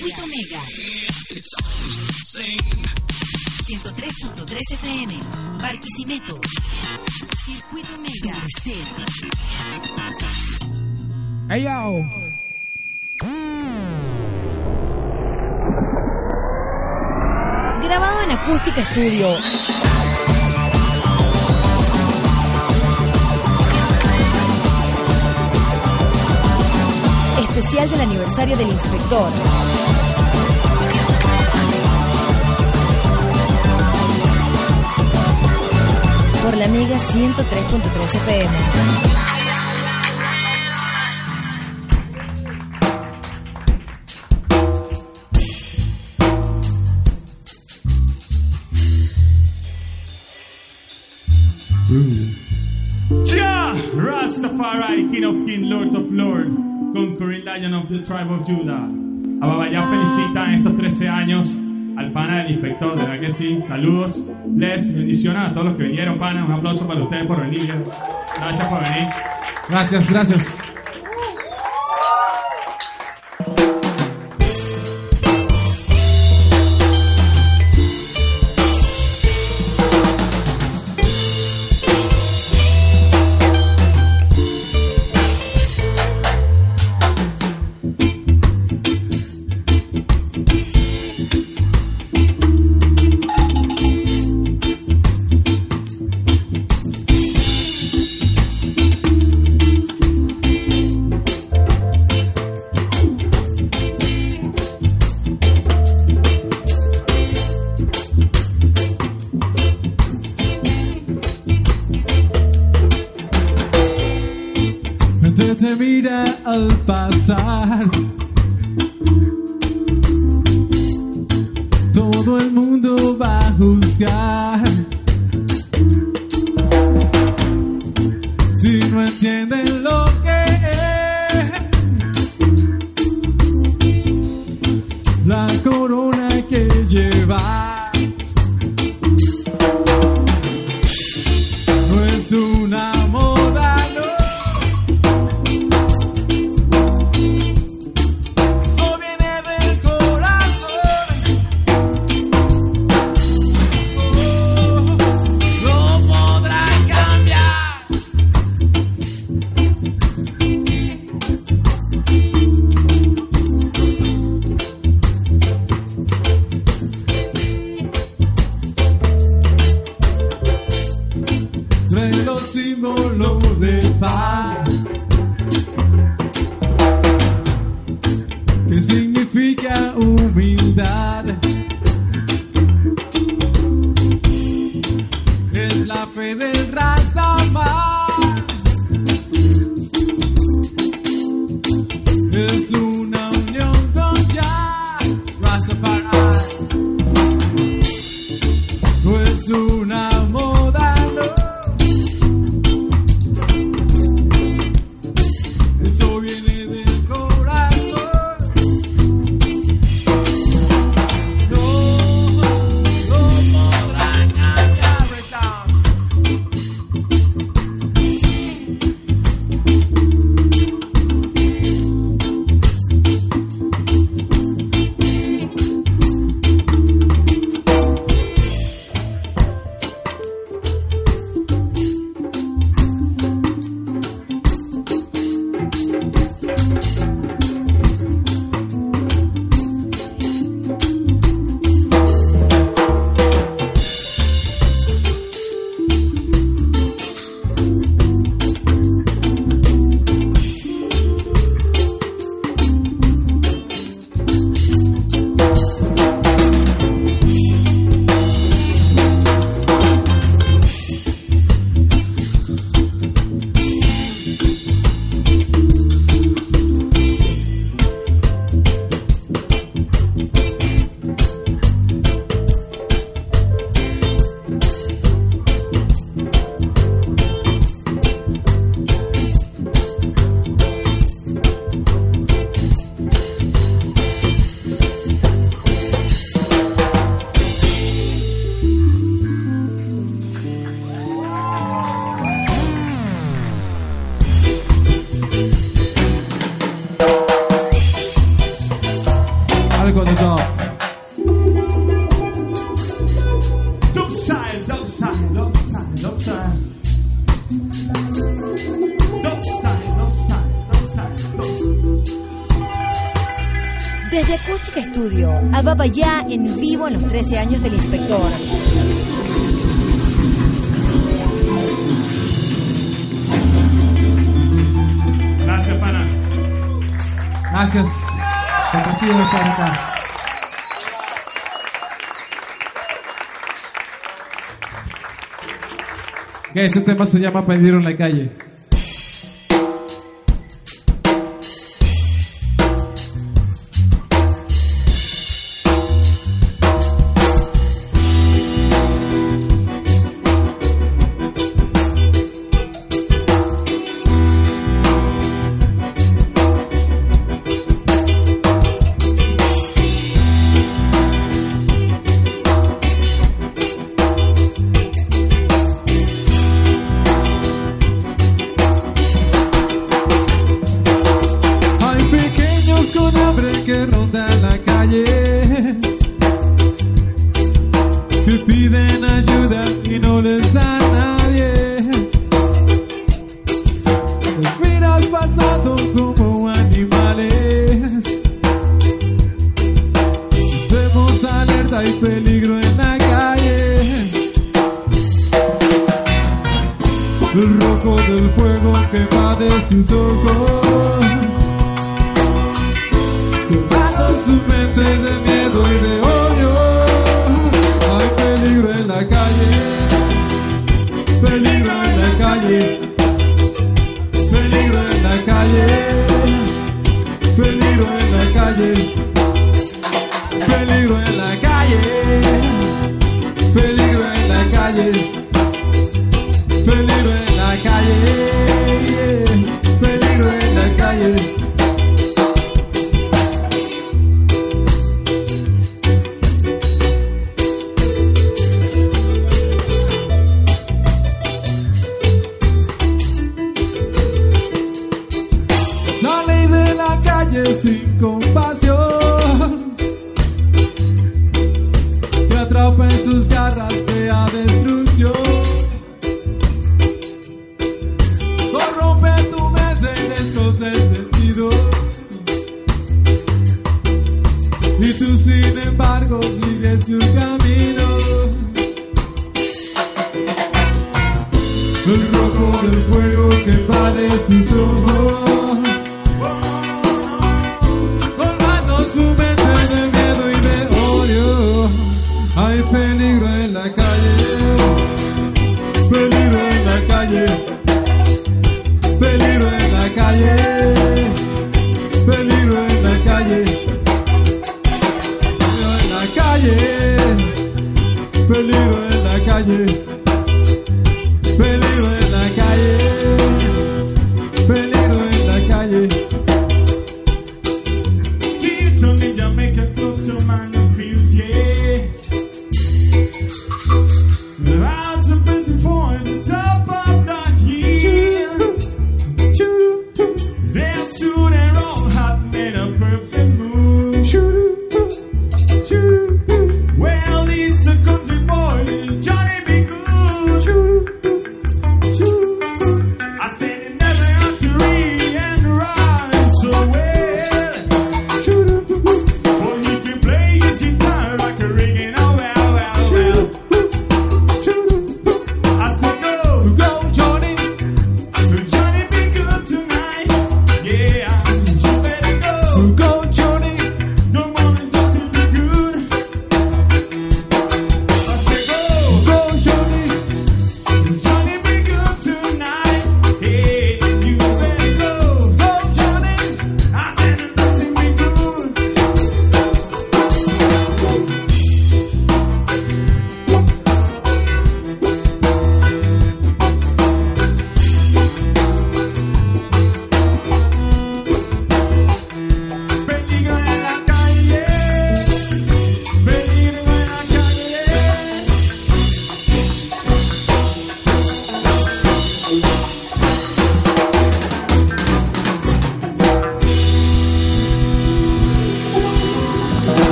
Circuito Mega. 103.3 FM. Barquisimeto. Circuito Mega. Cero. Hey yo. Grabado en Acústica Studio. Especial del aniversario del inspector. Por la Mega 103.3 FM. Rastafari, King of King, Lord of Lord, Conquering Lion of the Tribe of Judah. Ababayá felicita en estos 13 años al pana del inspector, de verdad que sí. Saludos, les bendiciones a todos los que vinieron, pana. Un aplauso para ustedes por venir. Gracias por venir. Gracias, gracias. Que 15 años del inspector. Gracias, pana. Gracias. Complacido de estar acá. Ok, ese tema se llama Pedir en la calle. calle Peligro en la calle, peligro en la calle, peligro en la calle, peligro en la calle, peligro en la calle.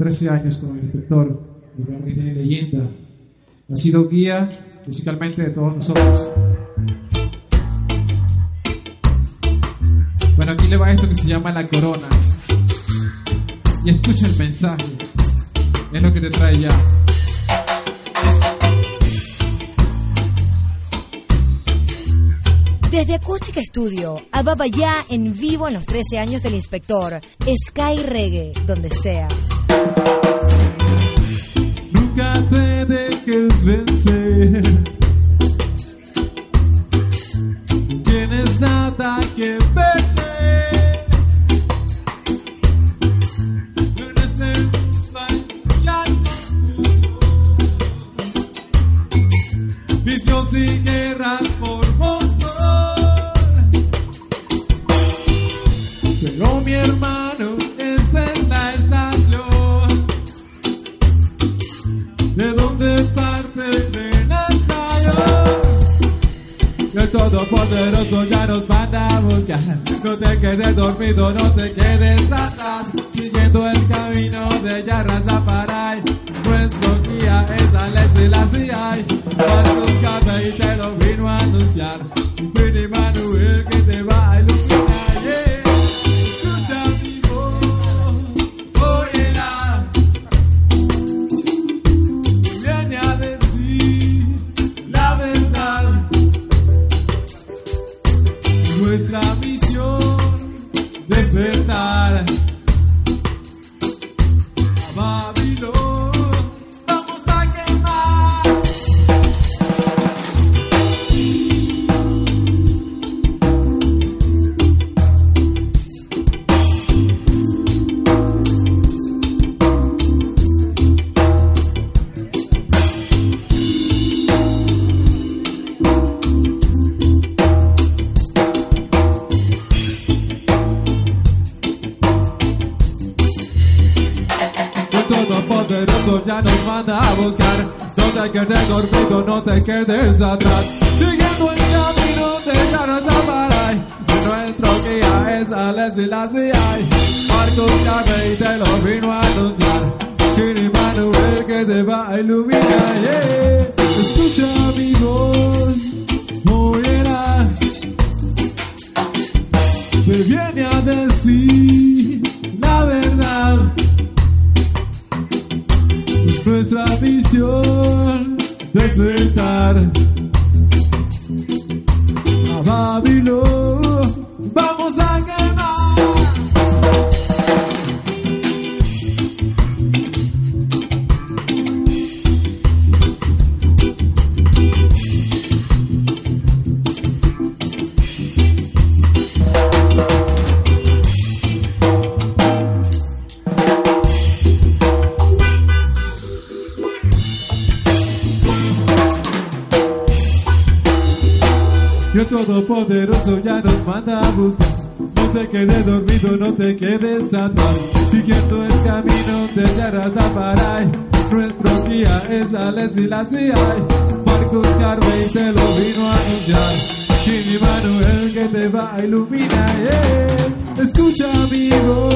13 años con el inspector, lugar que tiene leyenda. Ha sido guía musicalmente de todos nosotros. Bueno, aquí le va esto que se llama La Corona. Y escucha el mensaje. Es lo que te trae ya. Desde Acústica Studio a Babayá en vivo en los 13 años del inspector. Sky Reggae, donde sea. Vencer. Quedes dormido, no te quedes atrás. Siguiendo el camino de Yarras Zaparay. Nuestro guía es Alex la CIA. Marcos Cata y te lo vino a anunciar. Quedes atrás. Siguiendo el camino de Yaratabaray. Nuestro guía es Alex y la CIA. Marcos Carrey te lo vino a anunciar. Kiri Manuel que te va a iluminar. Yeah. Escucha mi voz, oirás. Te viene a decir la verdad. Es nuestra misión a Babilón. Vamos a. no te quedes atrás. Siguiendo el camino de Yarataparay. Nuestro guía es Alex y la CIA. Marcos Carvey te lo vino a anunciar. Chini Manuel que te va a iluminar. yeah. Escucha mi voz,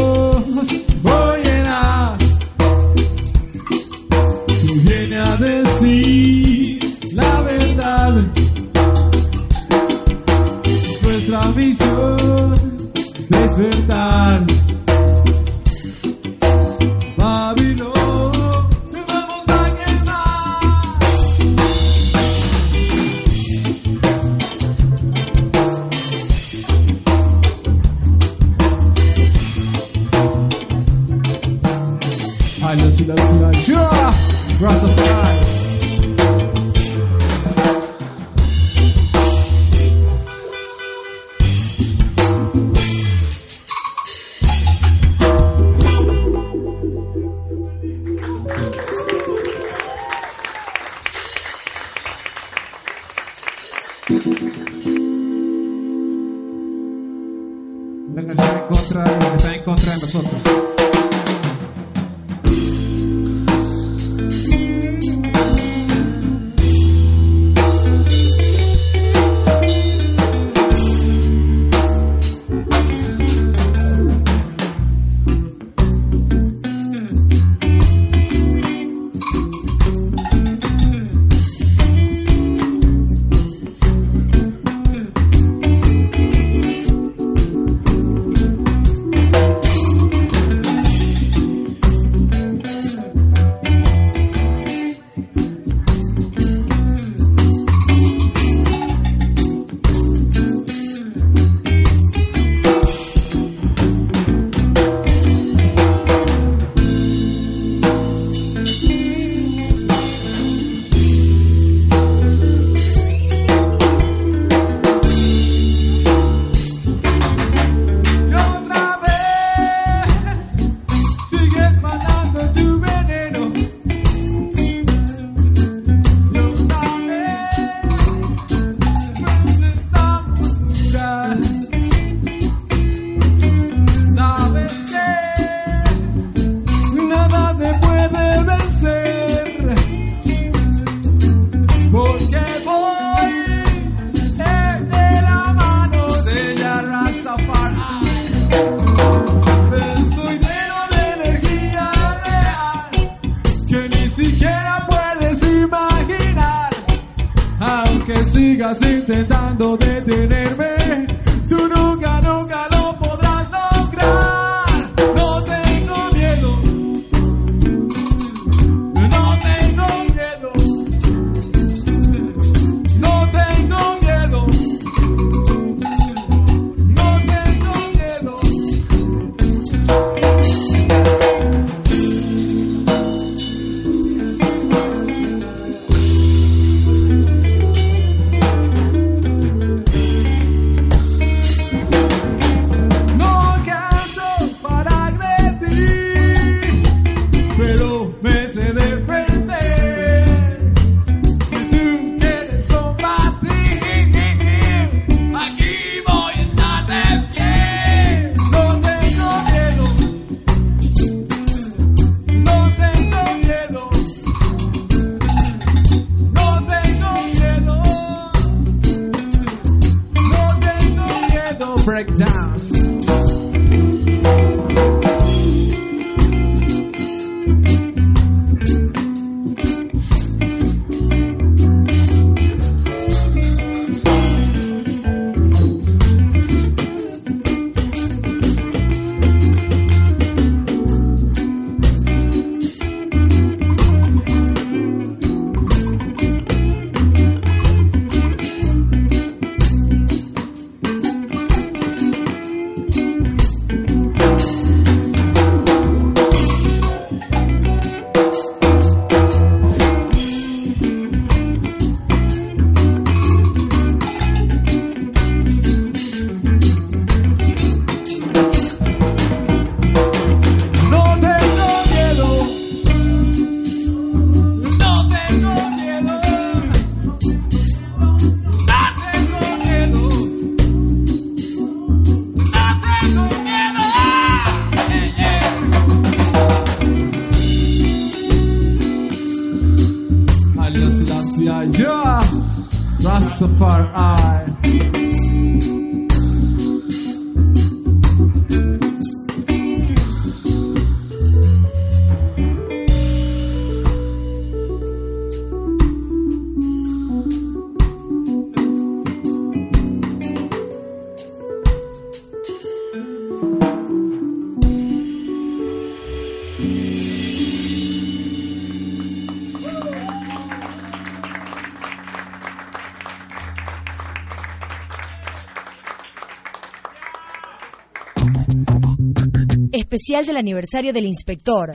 especial del aniversario del inspector.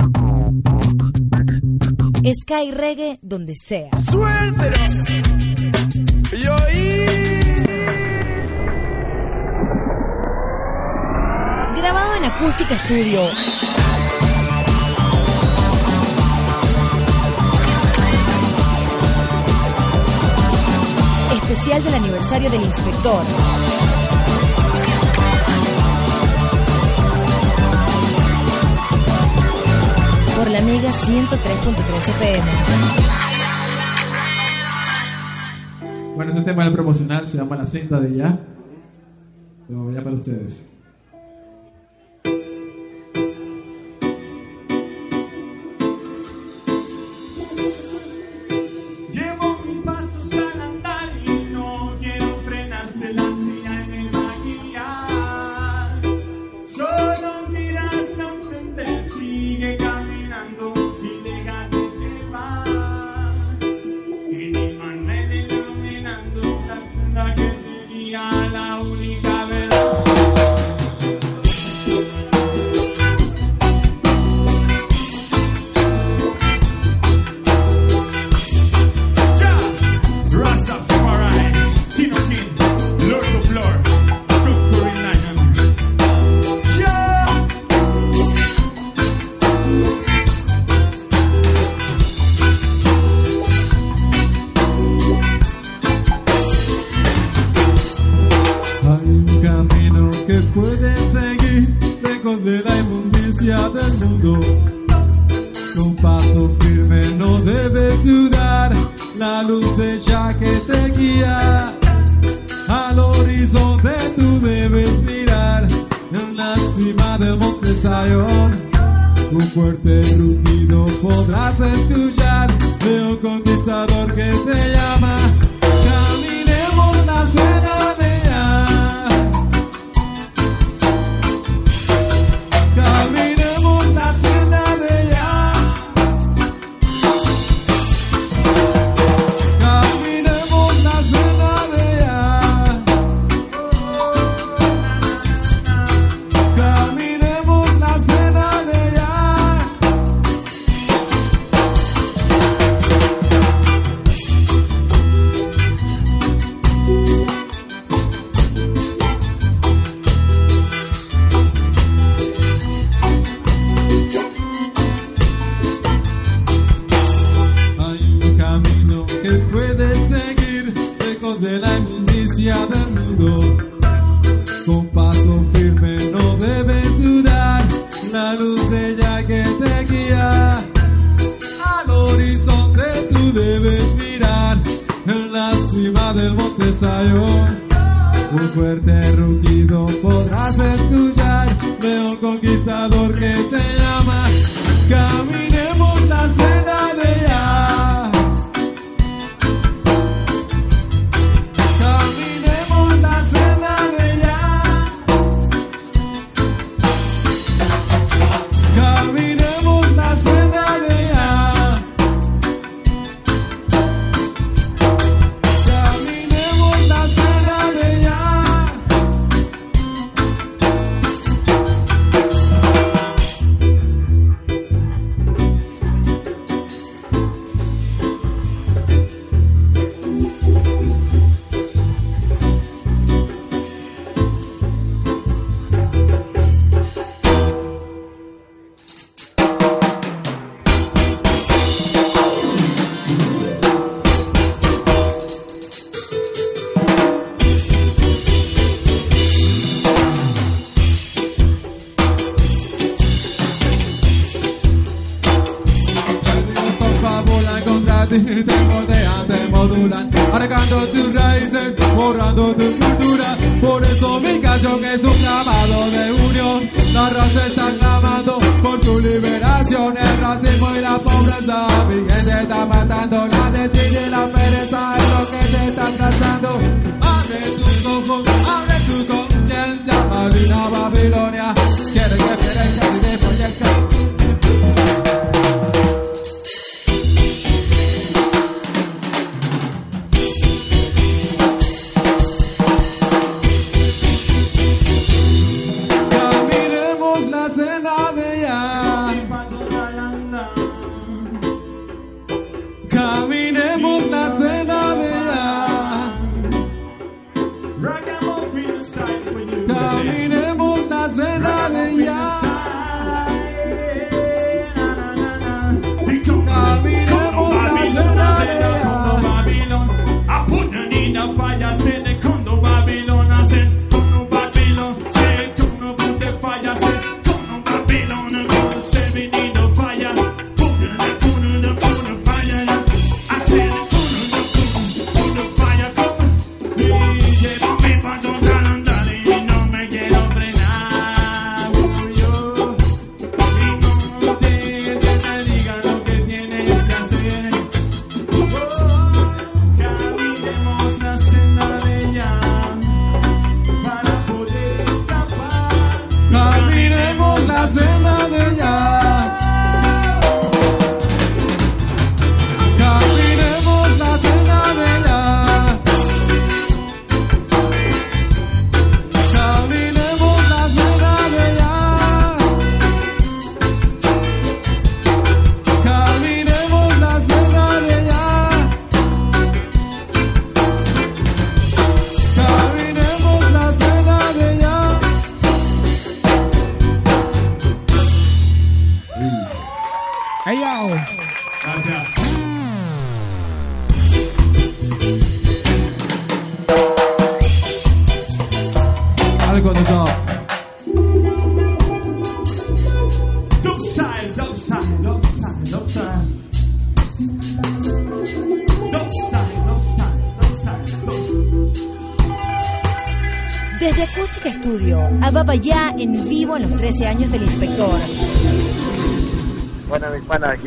Sky Reggae donde sea. ¡Suéltelo! Y. Grabado en Acústica Studio. Especial del aniversario del inspector. la Mega 103.3 FM. Bueno, este tema del promocional se llama La Cinta de Ya. Lo voy a para ustedes.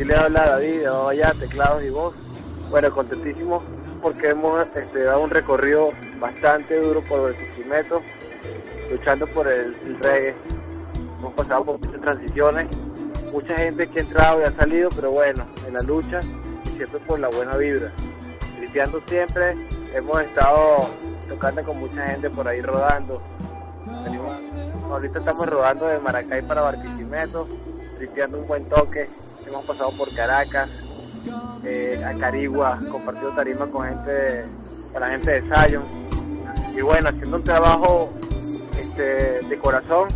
Aquí le habla David de Babaya, teclados y voz. Bueno, contentísimo porque hemos este, dado un recorrido bastante duro por Barquisimeto, luchando por el, el reggae. Hemos pasado por muchas transiciones, mucha gente que ha entrado y ha salido, pero bueno, en la lucha y siempre por la buena vibra. Tripeando siempre, hemos estado tocando con mucha gente por ahí rodando. Ahorita estamos rodando de Maracay para Barquisimeto, tripeando un buen toque. Hemos pasado por Caracas, eh, a Carigua, compartido tarima con gente, con la gente de Zion. Y bueno, haciendo un trabajo este, de corazón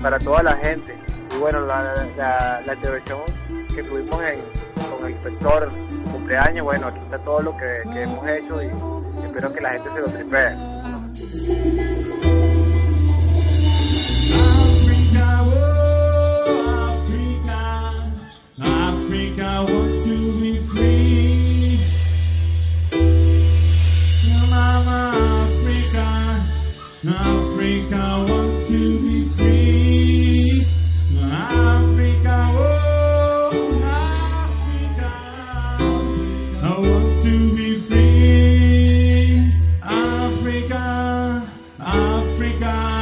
para toda la gente. Y bueno, la, la, la intervención que tuvimos en, con el inspector cumpleaños, bueno, aquí está todo lo que, que hemos hecho y espero que la gente se lo tripee. Africa, Africa, want to be free. Mama, Africa, Africa, want to be free. Africa, oh, Africa, I want to be free. Africa, Africa,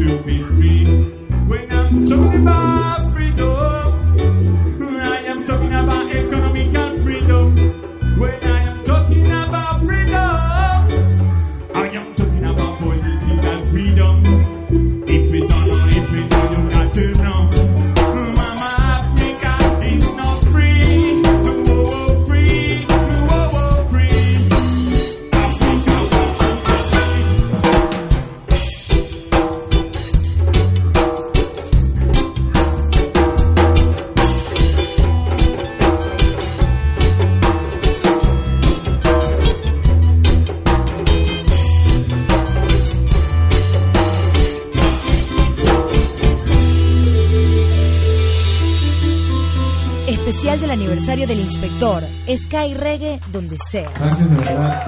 to be free. When I'm talking about freedom. del inspector. Sky donde sea. Gracias de verdad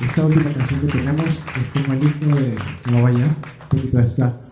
Esta última canción que tenemos es como el himno de un poquito de.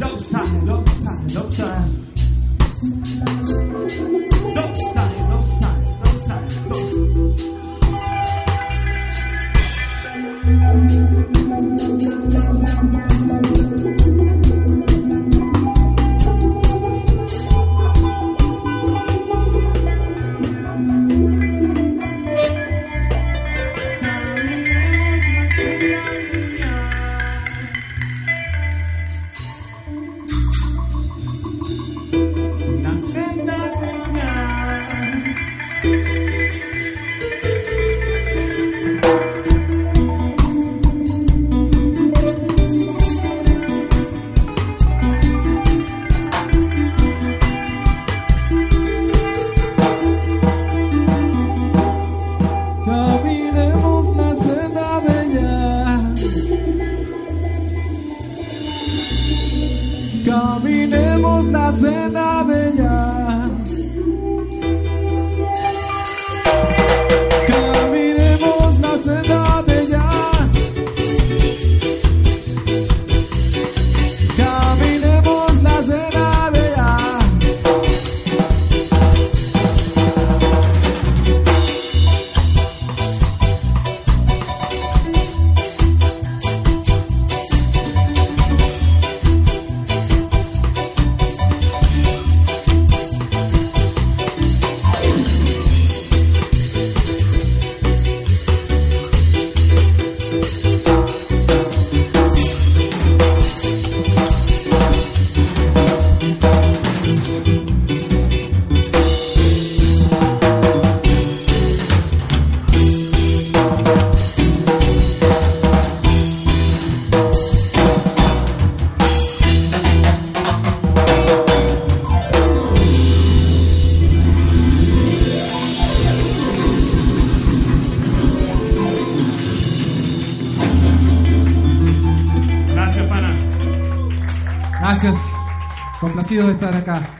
No side. agradecidos de estar acá.